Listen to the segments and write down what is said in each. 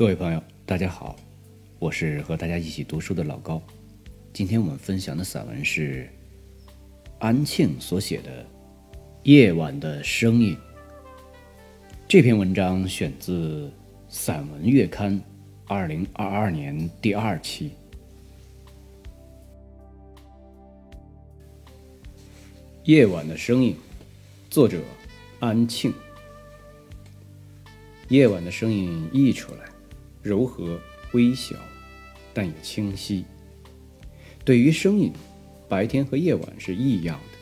各位朋友，大家好，我是和大家一起读书的老高。今天我们分享的散文是安庆所写的《夜晚的声音》。这篇文章选自《散文月刊》二零二二年第二期。《夜晚的声音》，作者安庆。夜晚的声音溢出来，柔和微小，但也清晰。对于声音，白天和夜晚是异样的。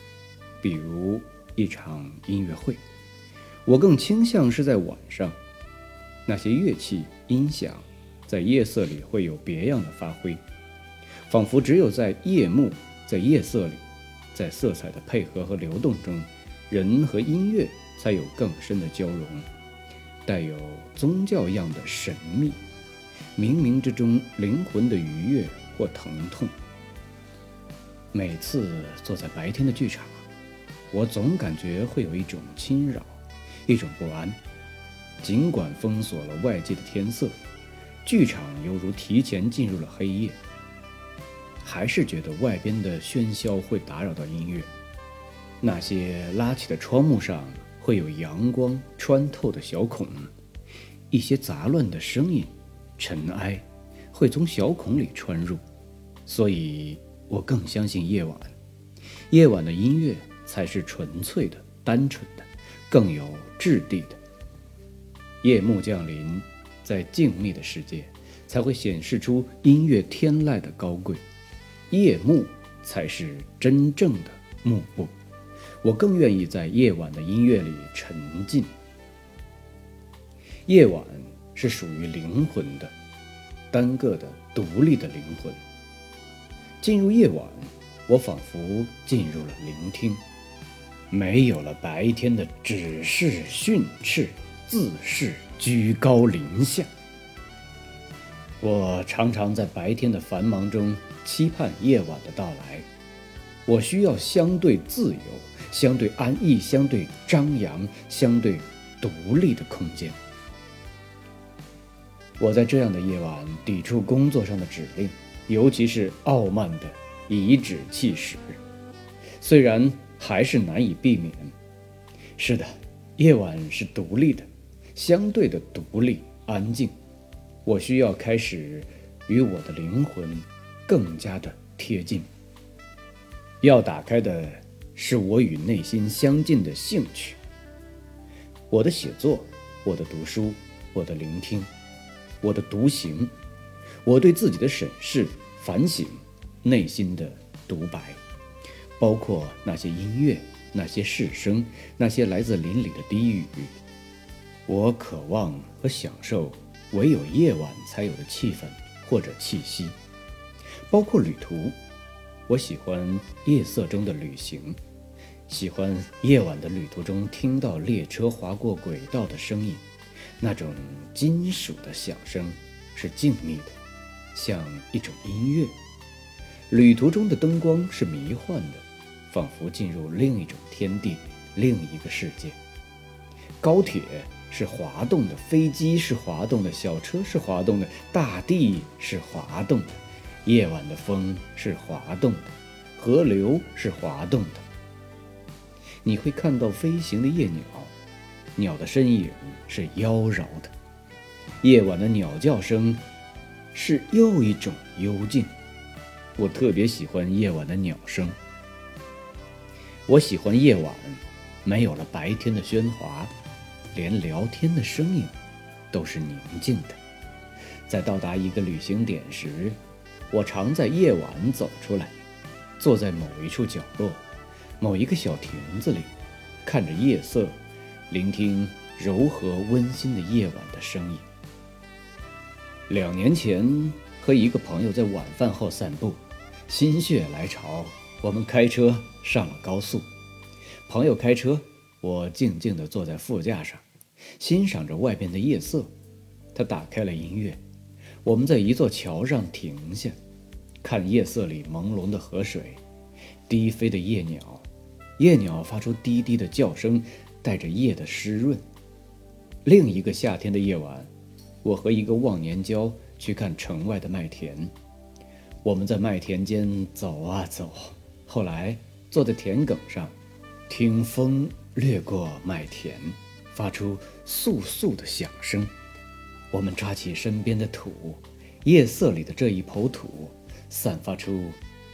比如一场音乐会，我更倾向是在晚上。那些乐器音响，在夜色里会有别样的发挥，仿佛只有在夜幕，在夜色里，在色彩的配合和流动中，人和音乐才有更深的交融。带有宗教样的神秘，冥冥之中灵魂的愉悦或疼痛。每次坐在白天的剧场，我总感觉会有一种侵扰，一种不安。尽管封锁了外界的天色，剧场犹如提前进入了黑夜，还是觉得外边的喧嚣会打扰到音乐。那些拉起的窗幕上。会有阳光穿透的小孔，一些杂乱的声音、尘埃会从小孔里穿入，所以我更相信夜晚。夜晚的音乐才是纯粹的、单纯的，更有质地的。夜幕降临，在静谧的世界，才会显示出音乐天籁的高贵。夜幕才是真正的幕布。我更愿意在夜晚的音乐里沉浸。夜晚是属于灵魂的，单个的、独立的灵魂。进入夜晚，我仿佛进入了聆听，没有了白天的指示、训斥、自视、居高临下。我常常在白天的繁忙中期盼夜晚的到来。我需要相对自由。相对安逸、相对张扬、相对独立的空间。我在这样的夜晚抵触工作上的指令，尤其是傲慢的颐指气使，虽然还是难以避免。是的，夜晚是独立的，相对的独立、安静。我需要开始与我的灵魂更加的贴近。要打开的。是我与内心相近的兴趣。我的写作，我的读书，我的聆听，我的独行，我对自己的审视、反省，内心的独白，包括那些音乐，那些市声，那些来自林里的低语。我渴望和享受唯有夜晚才有的气氛或者气息，包括旅途。我喜欢夜色中的旅行。喜欢夜晚的旅途中听到列车划过轨道的声音，那种金属的响声是静谧的，像一种音乐。旅途中的灯光是迷幻的，仿佛进入另一种天地，另一个世界。高铁是滑动的，飞机是滑动的，小车是滑动的，大地是滑动的，夜晚的风是滑动的，河流是滑动的。你会看到飞行的夜鸟，鸟的身影是妖娆的。夜晚的鸟叫声是又一种幽静。我特别喜欢夜晚的鸟声。我喜欢夜晚，没有了白天的喧哗，连聊天的声音都是宁静的。在到达一个旅行点时，我常在夜晚走出来，坐在某一处角落。某一个小亭子里，看着夜色，聆听柔和温馨的夜晚的声音。两年前和一个朋友在晚饭后散步，心血来潮，我们开车上了高速。朋友开车，我静静地坐在副驾上，欣赏着外边的夜色。他打开了音乐，我们在一座桥上停下，看夜色里朦胧的河水，低飞的夜鸟。夜鸟发出低低的叫声，带着夜的湿润。另一个夏天的夜晚，我和一个忘年交去看城外的麦田。我们在麦田间走啊走，后来坐在田埂上，听风掠过麦田，发出簌簌的响声。我们抓起身边的土，夜色里的这一抔土，散发出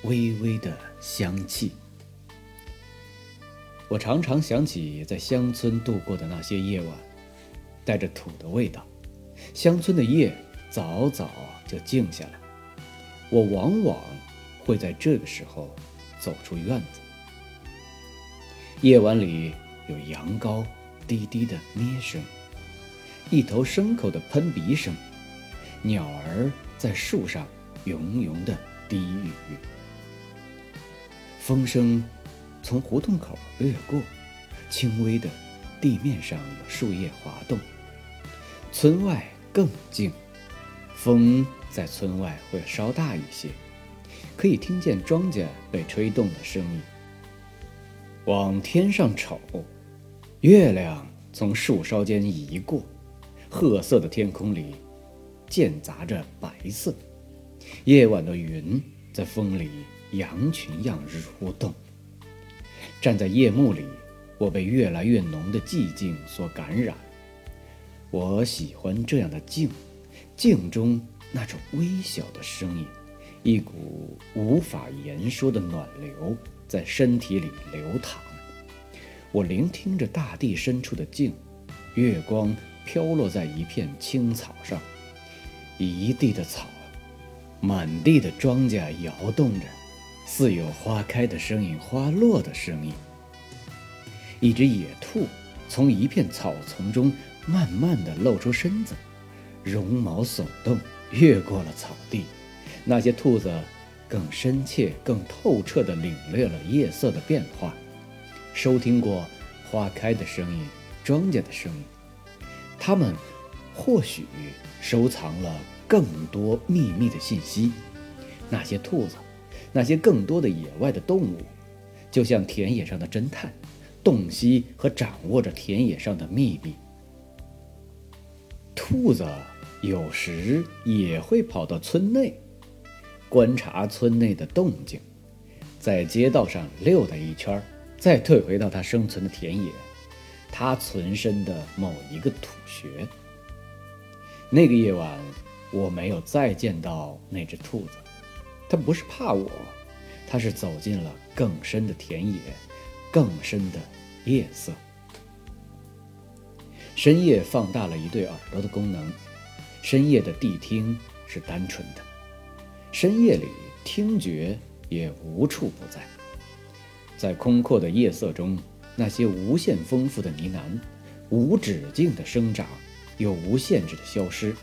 微微的香气。我常常想起在乡村度过的那些夜晚，带着土的味道。乡村的夜早早就静下来，我往往会在这个时候走出院子。夜晚里有羊羔低低的咩声，一头牲口的喷鼻声，鸟儿在树上喁喁的低语，风声。从胡同口掠过，轻微的地面上有树叶滑动。村外更静，风在村外会稍大一些，可以听见庄稼被吹动的声音。往天上瞅，月亮从树梢间移过，褐色的天空里间杂着白色。夜晚的云在风里羊群样蠕动。站在夜幕里，我被越来越浓的寂静所感染。我喜欢这样的静，静中那种微小的声音，一股无法言说的暖流在身体里流淌。我聆听着大地深处的静，月光飘落在一片青草上，一地的草，满地的庄稼摇动着。似有花开的声音，花落的声音。一只野兔从一片草丛中慢慢地露出身子，绒毛耸动，越过了草地。那些兔子更深切、更透彻地领略了夜色的变化，收听过花开的声音、庄稼的声音。它们或许收藏了更多秘密的信息。那些兔子。那些更多的野外的动物，就像田野上的侦探，洞悉和掌握着田野上的秘密。兔子有时也会跑到村内，观察村内的动静，在街道上溜达一圈，再退回到它生存的田野，它存身的某一个土穴。那个夜晚，我没有再见到那只兔子。他不是怕我，他是走进了更深的田野，更深的夜色。深夜放大了一对耳朵的功能，深夜的谛听是单纯的，深夜里听觉也无处不在。在空阔的夜色中，那些无限丰富的呢喃，无止境的生长，又无限制的消失，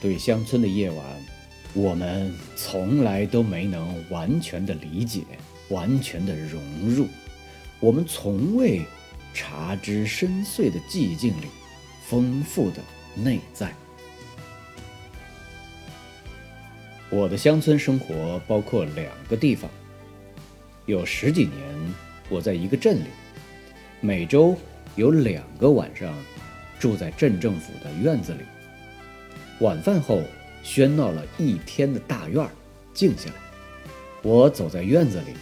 对乡村的夜晚。我们从来都没能完全的理解，完全的融入。我们从未察知深邃的寂静里丰富的内在。我的乡村生活包括两个地方。有十几年，我在一个镇里，每周有两个晚上住在镇政府的院子里。晚饭后。喧闹了一天的大院儿静下来，我走在院子里，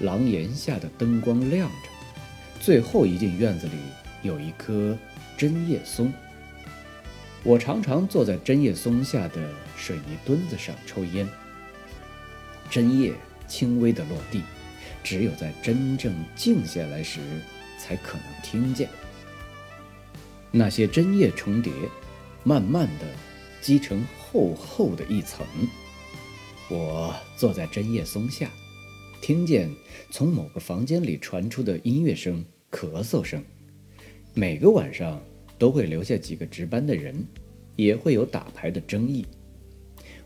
廊檐下的灯光亮着。最后一进院子里有一棵针叶松，我常常坐在针叶松下的水泥墩子上抽烟。针叶轻微的落地，只有在真正静下来时才可能听见。那些针叶重叠，慢慢的积成。厚厚的一层，我坐在针叶松下，听见从某个房间里传出的音乐声、咳嗽声。每个晚上都会留下几个值班的人，也会有打牌的争议。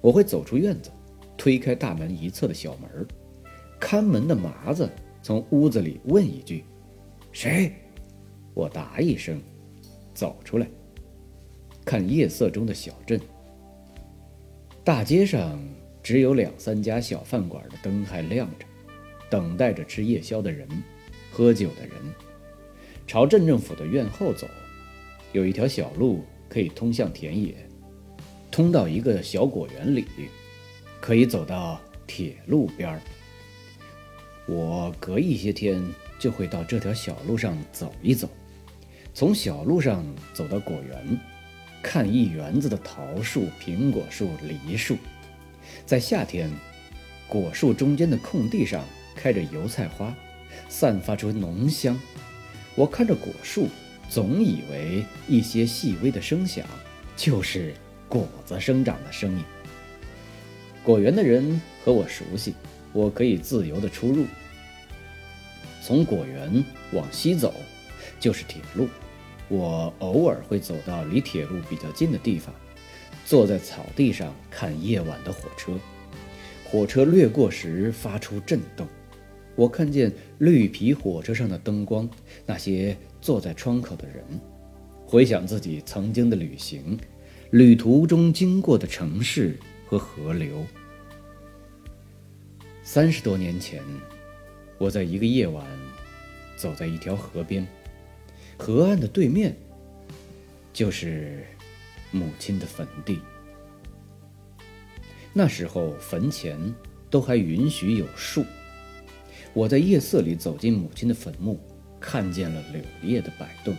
我会走出院子，推开大门一侧的小门，看门的麻子从屋子里问一句：“谁？”我答一声，走出来，看夜色中的小镇。大街上只有两三家小饭馆的灯还亮着，等待着吃夜宵的人、喝酒的人。朝镇政府的院后走，有一条小路可以通向田野。通到一个小果园里，可以走到铁路边儿。我隔一些天就会到这条小路上走一走，从小路上走到果园，看一园子的桃树、苹果树、梨树。在夏天，果树中间的空地上开着油菜花，散发出浓香。我看着果树，总以为一些细微的声响就是果子生长的声音。果园的人和我熟悉，我可以自由地出入。从果园往西走，就是铁路。我偶尔会走到离铁路比较近的地方，坐在草地上看夜晚的火车。火车掠过时发出震动，我看见绿皮火车上的灯光，那些坐在窗口的人，回想自己曾经的旅行，旅途中经过的城市和河流。三十多年前。我在一个夜晚，走在一条河边，河岸的对面就是母亲的坟地。那时候坟前都还允许有树。我在夜色里走进母亲的坟墓，看见了柳叶的摆动，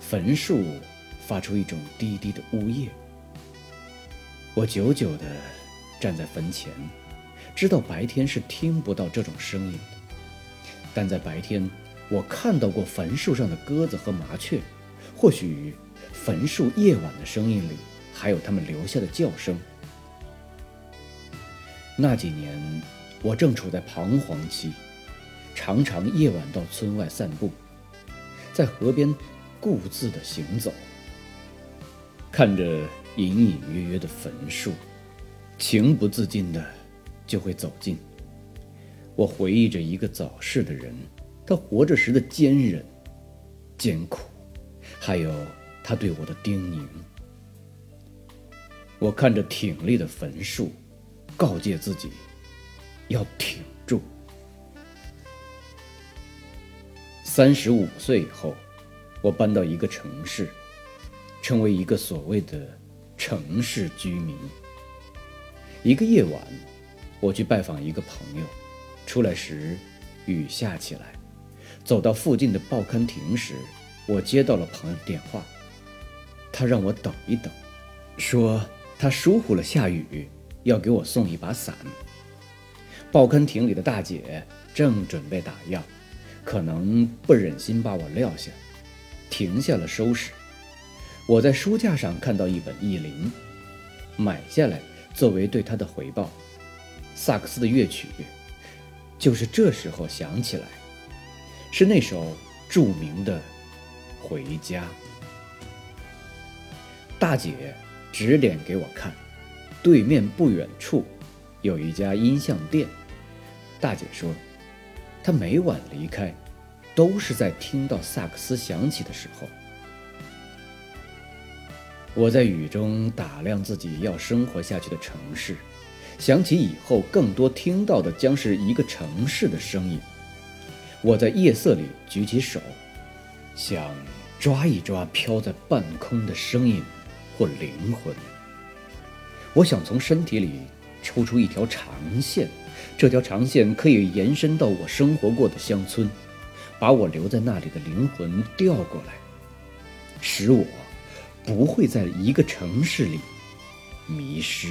坟树发出一种低低的呜咽。我久久地站在坟前。知道白天是听不到这种声音的，但在白天，我看到过坟树上的鸽子和麻雀，或许坟树夜晚的声音里还有它们留下的叫声。那几年，我正处在彷徨期，常常夜晚到村外散步，在河边固自的行走，看着隐隐约约的坟树，情不自禁的。就会走近。我回忆着一个早逝的人，他活着时的坚韧、艰苦，还有他对我的叮咛。我看着挺立的坟树，告诫自己要挺住。三十五岁以后，我搬到一个城市，成为一个所谓的城市居民。一个夜晚。我去拜访一个朋友，出来时雨下起来。走到附近的报刊亭时，我接到了朋友电话，他让我等一等，说他疏忽了下雨，要给我送一把伞。报刊亭里的大姐正准备打烊，可能不忍心把我撂下，停下了收拾。我在书架上看到一本《意林》，买下来作为对他的回报。萨克斯的乐曲，就是这时候响起来，是那首著名的《回家》。大姐指点给我看，对面不远处有一家音像店。大姐说，她每晚离开，都是在听到萨克斯响起的时候。我在雨中打量自己要生活下去的城市。想起以后更多听到的将是一个城市的声音，我在夜色里举起手，想抓一抓飘在半空的声音或灵魂。我想从身体里抽出一条长线，这条长线可以延伸到我生活过的乡村，把我留在那里的灵魂调过来，使我不会在一个城市里迷失。